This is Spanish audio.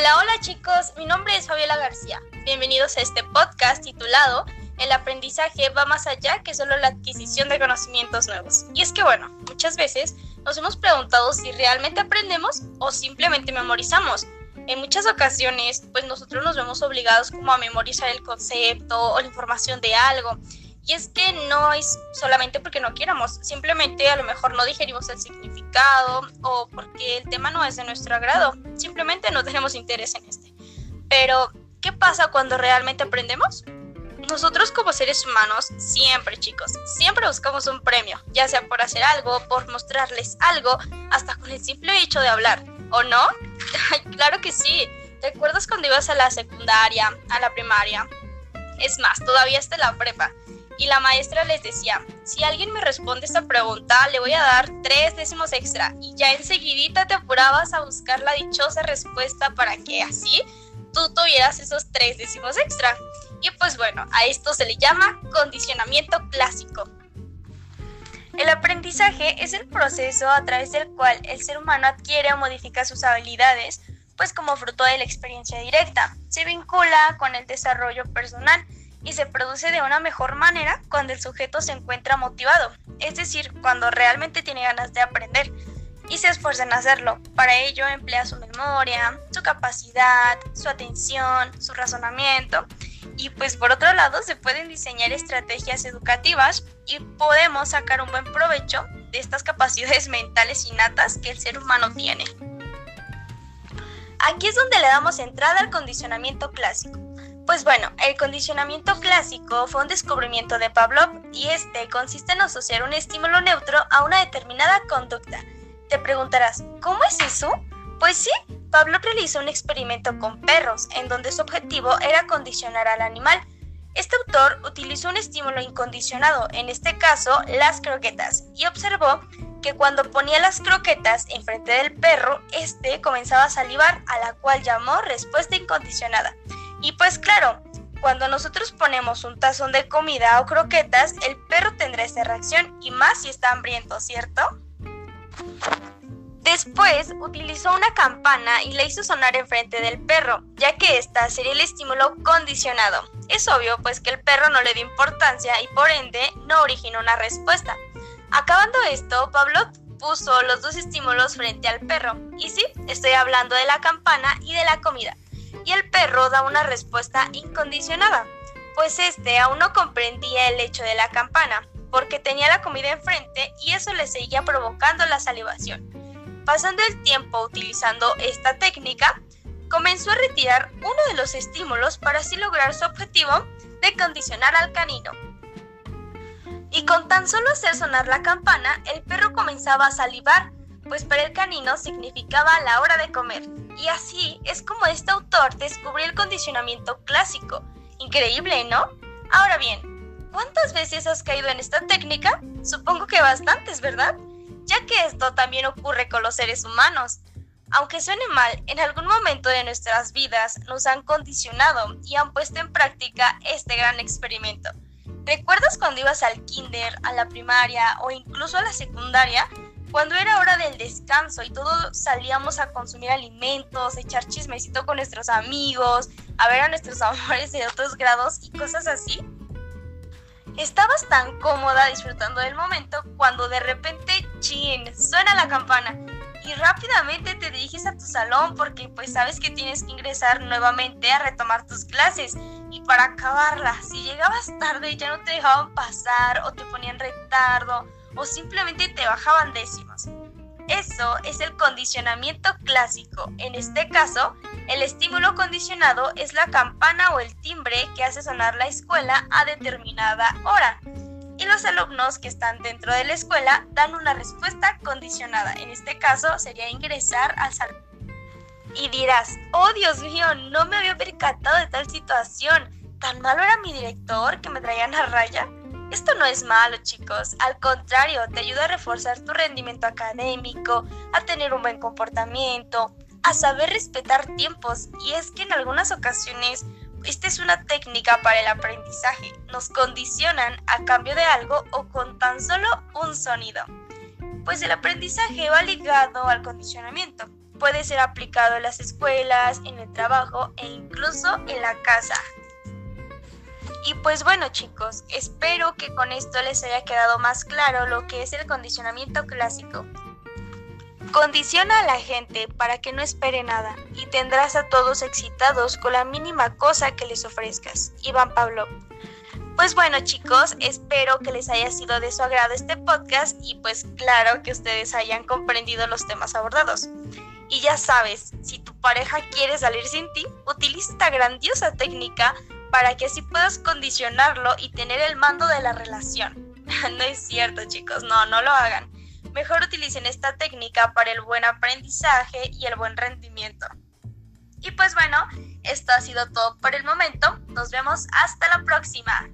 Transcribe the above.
Hola, hola chicos, mi nombre es Fabiola García. Bienvenidos a este podcast titulado El aprendizaje va más allá que solo la adquisición de conocimientos nuevos. Y es que bueno, muchas veces nos hemos preguntado si realmente aprendemos o simplemente memorizamos. En muchas ocasiones, pues nosotros nos vemos obligados como a memorizar el concepto o la información de algo. Y es que no es solamente porque no quieramos, simplemente a lo mejor no digerimos el significado o porque el tema no es de nuestro agrado, simplemente no tenemos interés en este. Pero, ¿qué pasa cuando realmente aprendemos? Nosotros como seres humanos, siempre chicos, siempre buscamos un premio, ya sea por hacer algo, por mostrarles algo, hasta con el simple hecho de hablar, ¿o no? claro que sí. ¿Recuerdas cuando ibas a la secundaria, a la primaria? Es más, todavía hasta la prepa y la maestra les decía, si alguien me responde esta pregunta, le voy a dar tres décimos extra y ya enseguidita te apurabas a buscar la dichosa respuesta para que así tú tuvieras esos tres décimos extra. Y pues bueno, a esto se le llama condicionamiento clásico. El aprendizaje es el proceso a través del cual el ser humano adquiere o modifica sus habilidades, pues como fruto de la experiencia directa. Se vincula con el desarrollo personal y se produce de una mejor manera cuando el sujeto se encuentra motivado, es decir, cuando realmente tiene ganas de aprender y se esfuerza en hacerlo. Para ello emplea su memoria, su capacidad, su atención, su razonamiento y pues por otro lado se pueden diseñar estrategias educativas y podemos sacar un buen provecho de estas capacidades mentales innatas que el ser humano tiene. Aquí es donde le damos entrada al condicionamiento clásico pues bueno, el condicionamiento clásico fue un descubrimiento de Pavlov y este consiste en asociar un estímulo neutro a una determinada conducta. Te preguntarás, ¿cómo es eso? Pues sí, Pavlov realizó un experimento con perros en donde su objetivo era condicionar al animal. Este autor utilizó un estímulo incondicionado, en este caso las croquetas, y observó que cuando ponía las croquetas enfrente del perro, este comenzaba a salivar, a la cual llamó respuesta incondicionada. Y pues claro, cuando nosotros ponemos un tazón de comida o croquetas, el perro tendrá esta reacción y más si está hambriento, ¿cierto? Después utilizó una campana y la hizo sonar enfrente del perro, ya que esta sería el estímulo condicionado. Es obvio pues que el perro no le dio importancia y por ende no originó una respuesta. Acabando esto, Pablo puso los dos estímulos frente al perro. Y sí, estoy hablando de la campana y de la comida y el perro da una respuesta incondicionada, pues este aún no comprendía el hecho de la campana, porque tenía la comida enfrente y eso le seguía provocando la salivación. Pasando el tiempo utilizando esta técnica, comenzó a retirar uno de los estímulos para así lograr su objetivo de condicionar al canino. Y con tan solo hacer sonar la campana, el perro comenzaba a salivar, pues para el canino significaba la hora de comer. Y así es como este autor descubrió el condicionamiento clásico. Increíble, ¿no? Ahora bien, ¿cuántas veces has caído en esta técnica? Supongo que bastantes, ¿verdad? Ya que esto también ocurre con los seres humanos. Aunque suene mal, en algún momento de nuestras vidas nos han condicionado y han puesto en práctica este gran experimento. ¿Recuerdas cuando ibas al kinder, a la primaria o incluso a la secundaria? Cuando era hora del descanso y todos salíamos a consumir alimentos, echar chismecito con nuestros amigos, a ver a nuestros amores de otros grados y cosas así, estabas tan cómoda disfrutando del momento cuando de repente, chin, suena la campana y rápidamente te diriges a tu salón porque pues sabes que tienes que ingresar nuevamente a retomar tus clases y para acabarla, si llegabas tarde ya no te dejaban pasar o te ponían retardo o simplemente te bajaban décimas. Eso es el condicionamiento clásico. En este caso, el estímulo condicionado es la campana o el timbre que hace sonar la escuela a determinada hora. Y los alumnos que están dentro de la escuela dan una respuesta condicionada. En este caso sería ingresar al salón. Y dirás, oh Dios mío, no me había percatado de tal situación. ¿Tan malo era mi director que me traían a raya? Esto no es malo, chicos. Al contrario, te ayuda a reforzar tu rendimiento académico, a tener un buen comportamiento, a saber respetar tiempos. Y es que en algunas ocasiones esta es una técnica para el aprendizaje. Nos condicionan a cambio de algo o con tan solo un sonido. Pues el aprendizaje va ligado al condicionamiento. puede ser aplicado en las escuelas, en el trabajo e incluso en la casa. Y pues bueno chicos, espero que con esto les haya quedado más claro lo que es el condicionamiento clásico. Condiciona a la gente para que no espere nada y tendrás a todos excitados con la mínima cosa que les ofrezcas. Iván Pablo. Pues bueno chicos, espero que les haya sido de su agrado este podcast y pues claro que ustedes hayan comprendido los temas abordados. Y ya sabes, si tu pareja quiere salir sin ti, utiliza esta grandiosa técnica para que así puedas condicionarlo y tener el mando de la relación. no es cierto chicos, no, no lo hagan. Mejor utilicen esta técnica para el buen aprendizaje y el buen rendimiento. Y pues bueno, esto ha sido todo por el momento. Nos vemos hasta la próxima.